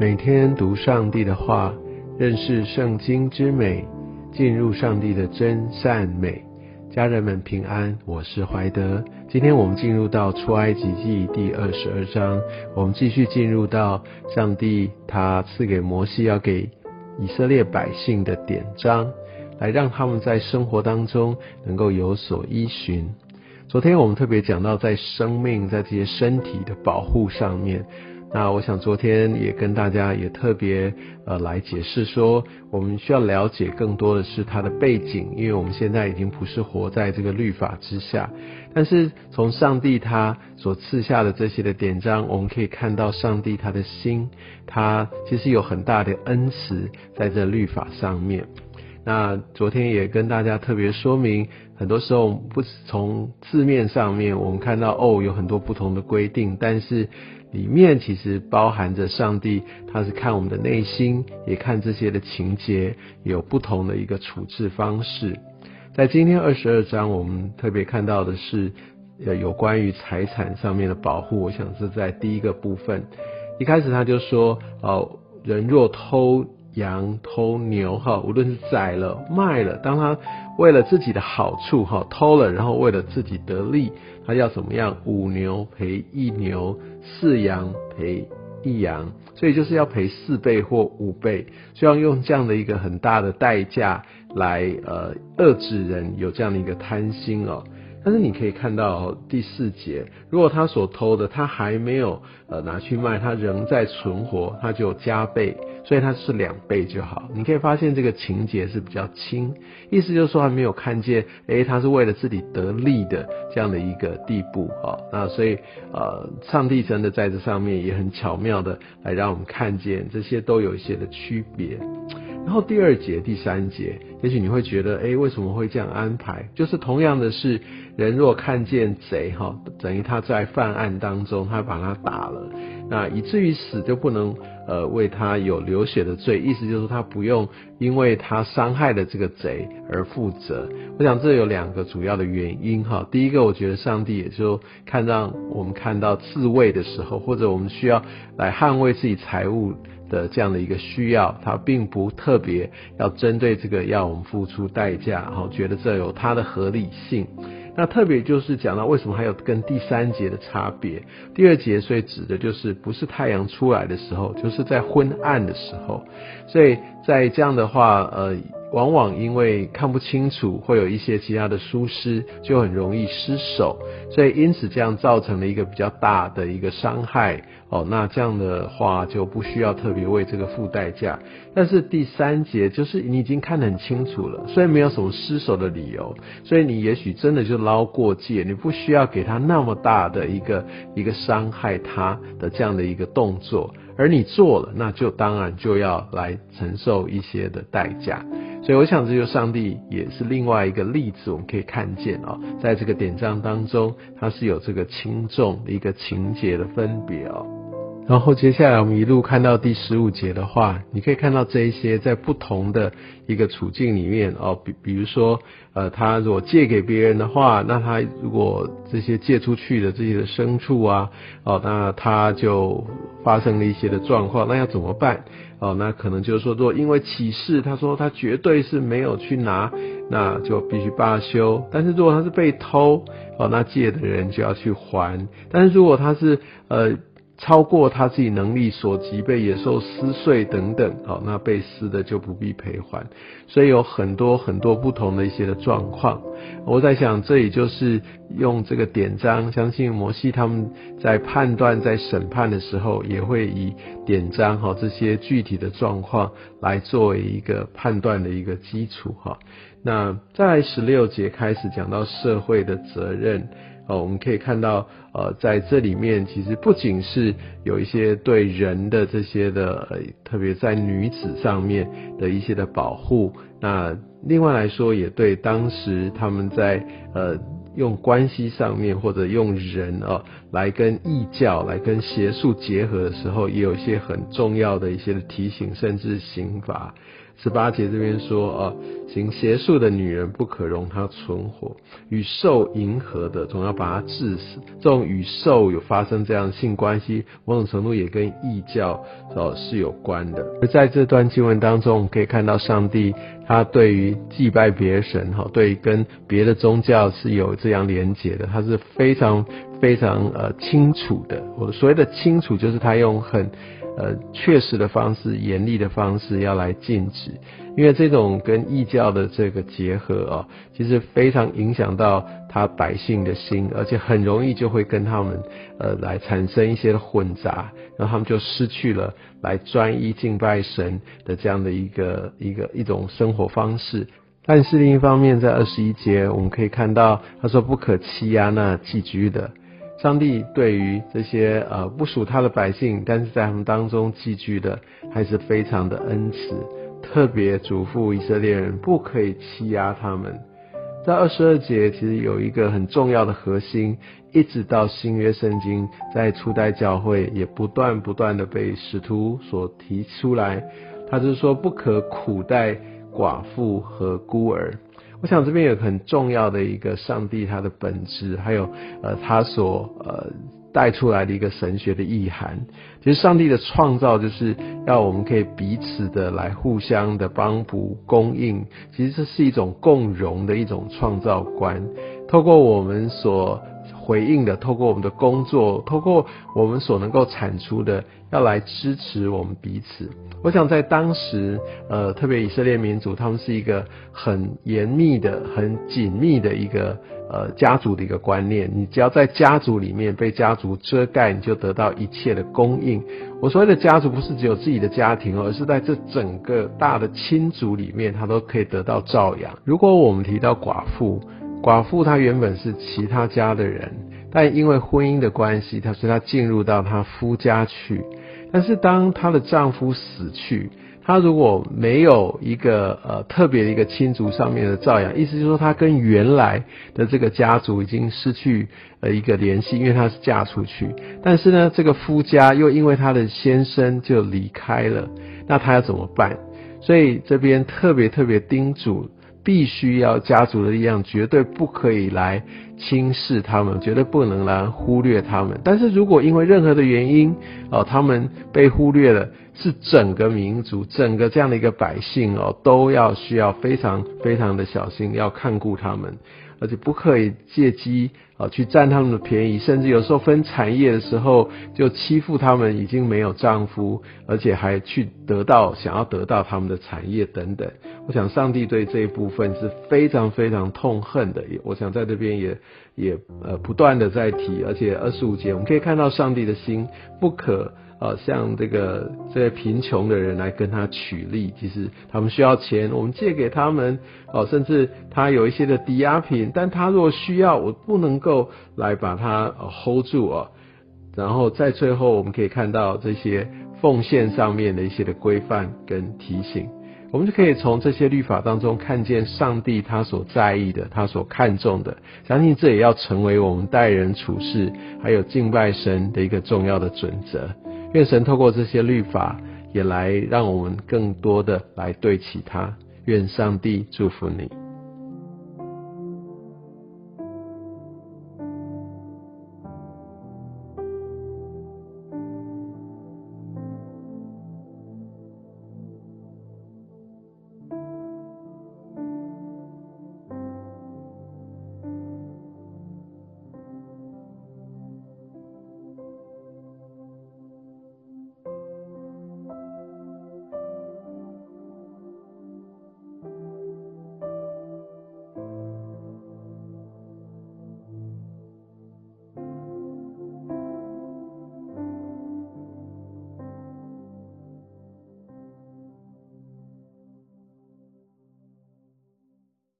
每天读上帝的话，认识圣经之美，进入上帝的真善美。家人们平安，我是怀德。今天我们进入到出埃及记第二十二章，我们继续进入到上帝他赐给摩西要给以色列百姓的典章，来让他们在生活当中能够有所依循。昨天我们特别讲到在生命在这些身体的保护上面。那我想昨天也跟大家也特别呃来解释说，我们需要了解更多的是它的背景，因为我们现在已经不是活在这个律法之下，但是从上帝他所赐下的这些的典章，我们可以看到上帝他的心，他其实有很大的恩慈在这律法上面。那昨天也跟大家特别说明，很多时候不从字面上面我们看到哦有很多不同的规定，但是。里面其实包含着上帝，他是看我们的内心，也看这些的情节，有不同的一个处置方式。在今天二十二章，我们特别看到的是，呃，有关于财产上面的保护。我想是在第一个部分，一开始他就说，哦，人若偷羊、偷牛，哈，无论是宰了、卖了，当他为了自己的好处，哈，偷了，然后为了自己得利，他要怎么样？五牛赔一牛。四羊赔一羊，所以就是要赔四倍或五倍，需要用这样的一个很大的代价来呃遏制人有这样的一个贪心哦。但是你可以看到第四节，如果他所偷的他还没有呃拿去卖，他仍在存活，他就加倍。所以他是两倍就好，你可以发现这个情节是比较轻，意思就是说还没有看见，诶，他是为了自己得利的这样的一个地步啊。那所以呃，上帝真的在这上面也很巧妙的来让我们看见这些都有一些的区别。然后第二节、第三节，也许你会觉得，诶，为什么会这样安排？就是同样的是，人若看见贼哈，等于他在犯案当中，他把他打了。那以至于死就不能呃为他有流血的罪，意思就是他不用因为他伤害了这个贼而负责。我想这有两个主要的原因哈。第一个，我觉得上帝也就看让我们看到自卫的时候，或者我们需要来捍卫自己财物的这样的一个需要，他并不特别要针对这个要我们付出代价，哈，觉得这有它的合理性。那特别就是讲到为什么还有跟第三节的差别，第二节所以指的就是不是太阳出来的时候，就是在昏暗的时候，所以在这样的话，呃。往往因为看不清楚，会有一些其他的疏失，就很容易失手，所以因此这样造成了一个比较大的一个伤害哦。那这样的话就不需要特别为这个付代价。但是第三节就是你已经看得很清楚了，所以没有什么失手的理由，所以你也许真的就捞过界，你不需要给他那么大的一个一个伤害他的这样的一个动作。而你做了，那就当然就要来承受一些的代价。所以我想，这就上帝也是另外一个例子，我们可以看见哦，在这个典章当中，它是有这个轻重的一个情节的分别哦。然后接下来我们一路看到第十五节的话，你可以看到这一些在不同的一个处境里面哦，比比如说，呃，他如果借给别人的话，那他如果这些借出去的这些的牲畜啊，哦，那他就发生了一些的状况，那要怎么办？哦，那可能就是说，如果因为启示，他说他绝对是没有去拿，那就必须罢休。但是如果他是被偷，哦，那借的人就要去还。但是如果他是呃。超过他自己能力所及，被野兽撕碎等等，好，那被撕的就不必赔还。所以有很多很多不同的一些的状况。我在想，这也就是用这个典章，相信摩西他们在判断、在审判的时候，也会以典章哈这些具体的状况来作为一个判断的一个基础哈。那在十六节开始讲到社会的责任。哦，我们可以看到，呃，在这里面其实不仅是有一些对人的这些的，呃，特别在女子上面的一些的保护，那另外来说，也对当时他们在呃用关系上面或者用人啊来跟异教来跟邪术结合的时候，也有一些很重要的一些的提醒，甚至刑罚。十八节这边说，哦，行邪术的女人不可容她存活，与兽迎合的总要把她致死。这种与兽有发生这样性关系，某种程度也跟异教哦是有关的。而在这段经文当中，我们可以看到上帝他对于祭拜别神，哈，对于跟别的宗教是有这样连结的，他是非常非常呃清楚的。我所谓的清楚，就是他用很。呃，确实的方式、严厉的方式要来禁止，因为这种跟异教的这个结合啊，其实非常影响到他百姓的心，而且很容易就会跟他们呃来产生一些混杂，然后他们就失去了来专一敬拜神的这样的一个一个一种生活方式。但是另一方面，在二十一节我们可以看到，他说不可欺压那寄居的。上帝对于这些呃不属他的百姓，但是在他们当中寄居的，还是非常的恩慈，特别嘱咐以色列人不可以欺压他们。在二十二节，其实有一个很重要的核心，一直到新约圣经，在初代教会也不断不断的被使徒所提出来，他就是说不可苦待寡妇和孤儿。我想这边有很重要的一个上帝他的本质，还有呃他所呃带出来的一个神学的意涵。其实上帝的创造就是要我们可以彼此的来互相的帮补供应，其实这是一种共荣的一种创造观。透过我们所回应的，透过我们的工作，透过我们所能够产出的。要来支持我们彼此。我想在当时，呃，特别以色列民族，他们是一个很严密的、很紧密的一个呃家族的一个观念。你只要在家族里面被家族遮盖，你就得到一切的供应。我所谓的家族，不是只有自己的家庭，而是在这整个大的亲族里面，他都可以得到照养。如果我们提到寡妇，寡妇她原本是其他家的人，但因为婚姻的关系，她所以她进入到她夫家去。但是当她的丈夫死去，她如果没有一个呃特别的一个亲族上面的照养，意思就是说她跟原来的这个家族已经失去了一个联系，因为她是嫁出去。但是呢，这个夫家又因为她的先生就离开了，那她要怎么办？所以这边特别特别叮嘱。必须要家族的力量，绝对不可以来轻视他们，绝对不能来忽略他们。但是如果因为任何的原因，哦，他们被忽略了，是整个民族、整个这样的一个百姓哦，都要需要非常非常的小心，要看顾他们。而且不可以借机啊去占他们的便宜，甚至有时候分产业的时候就欺负他们已经没有丈夫，而且还去得到想要得到他们的产业等等。我想上帝对这一部分是非常非常痛恨的。也我想在这边也也呃不断的在提，而且二十五节我们可以看到上帝的心不可。呃，像这个这些贫穷的人来跟他取利，其实他们需要钱，我们借给他们，哦，甚至他有一些的抵押品，但他若需要，我不能够来把它 hold 住哦。然后在最后，我们可以看到这些奉献上面的一些的规范跟提醒，我们就可以从这些律法当中看见上帝他所在意的，他所看重的，相信这也要成为我们待人处事还有敬拜神的一个重要的准则。愿神透过这些律法，也来让我们更多的来对齐他。愿上帝祝福你。